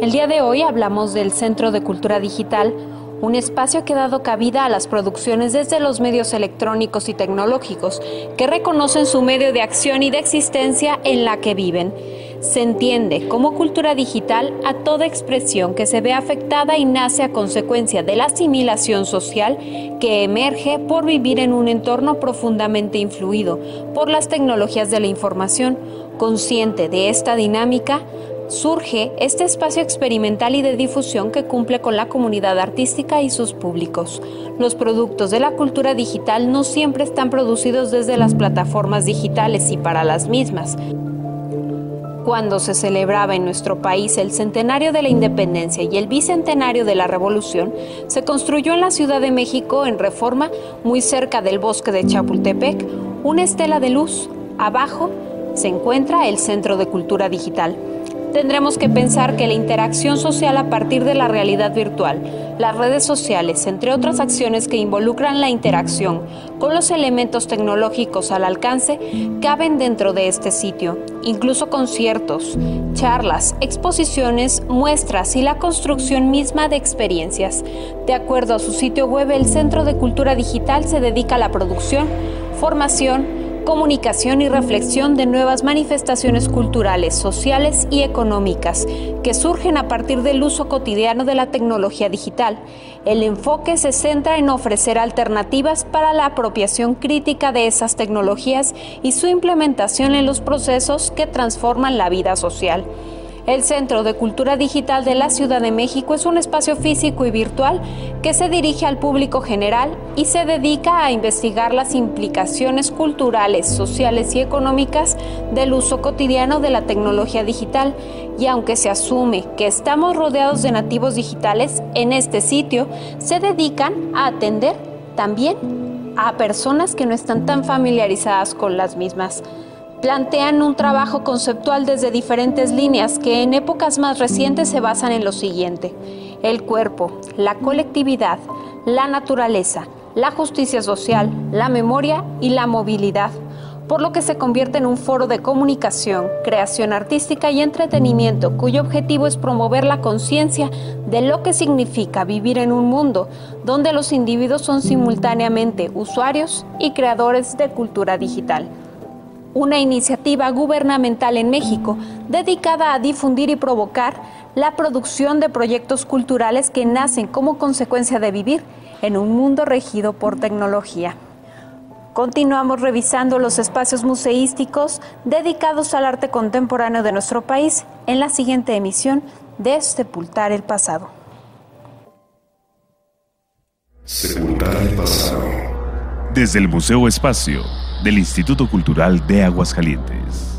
El día de hoy hablamos del Centro de Cultura Digital, un espacio que ha dado cabida a las producciones desde los medios electrónicos y tecnológicos, que reconocen su medio de acción y de existencia en la que viven. Se entiende como cultura digital a toda expresión que se ve afectada y nace a consecuencia de la asimilación social que emerge por vivir en un entorno profundamente influido por las tecnologías de la información. Consciente de esta dinámica, surge este espacio experimental y de difusión que cumple con la comunidad artística y sus públicos. Los productos de la cultura digital no siempre están producidos desde las plataformas digitales y para las mismas. Cuando se celebraba en nuestro país el centenario de la independencia y el bicentenario de la revolución, se construyó en la Ciudad de México, en Reforma, muy cerca del bosque de Chapultepec, una estela de luz. Abajo se encuentra el Centro de Cultura Digital tendremos que pensar que la interacción social a partir de la realidad virtual, las redes sociales, entre otras acciones que involucran la interacción con los elementos tecnológicos al alcance, caben dentro de este sitio, incluso conciertos, charlas, exposiciones, muestras y la construcción misma de experiencias. De acuerdo a su sitio web, el Centro de Cultura Digital se dedica a la producción, formación, comunicación y reflexión de nuevas manifestaciones culturales, sociales y económicas que surgen a partir del uso cotidiano de la tecnología digital. El enfoque se centra en ofrecer alternativas para la apropiación crítica de esas tecnologías y su implementación en los procesos que transforman la vida social. El Centro de Cultura Digital de la Ciudad de México es un espacio físico y virtual que se dirige al público general y se dedica a investigar las implicaciones culturales, sociales y económicas del uso cotidiano de la tecnología digital. Y aunque se asume que estamos rodeados de nativos digitales, en este sitio se dedican a atender también a personas que no están tan familiarizadas con las mismas plantean un trabajo conceptual desde diferentes líneas que en épocas más recientes se basan en lo siguiente. El cuerpo, la colectividad, la naturaleza, la justicia social, la memoria y la movilidad, por lo que se convierte en un foro de comunicación, creación artística y entretenimiento cuyo objetivo es promover la conciencia de lo que significa vivir en un mundo donde los individuos son simultáneamente usuarios y creadores de cultura digital una iniciativa gubernamental en México dedicada a difundir y provocar la producción de proyectos culturales que nacen como consecuencia de vivir en un mundo regido por tecnología. Continuamos revisando los espacios museísticos dedicados al arte contemporáneo de nuestro país en la siguiente emisión de Sepultar el Pasado. Sepultar el Pasado. Desde el Museo Espacio del Instituto Cultural de Aguascalientes.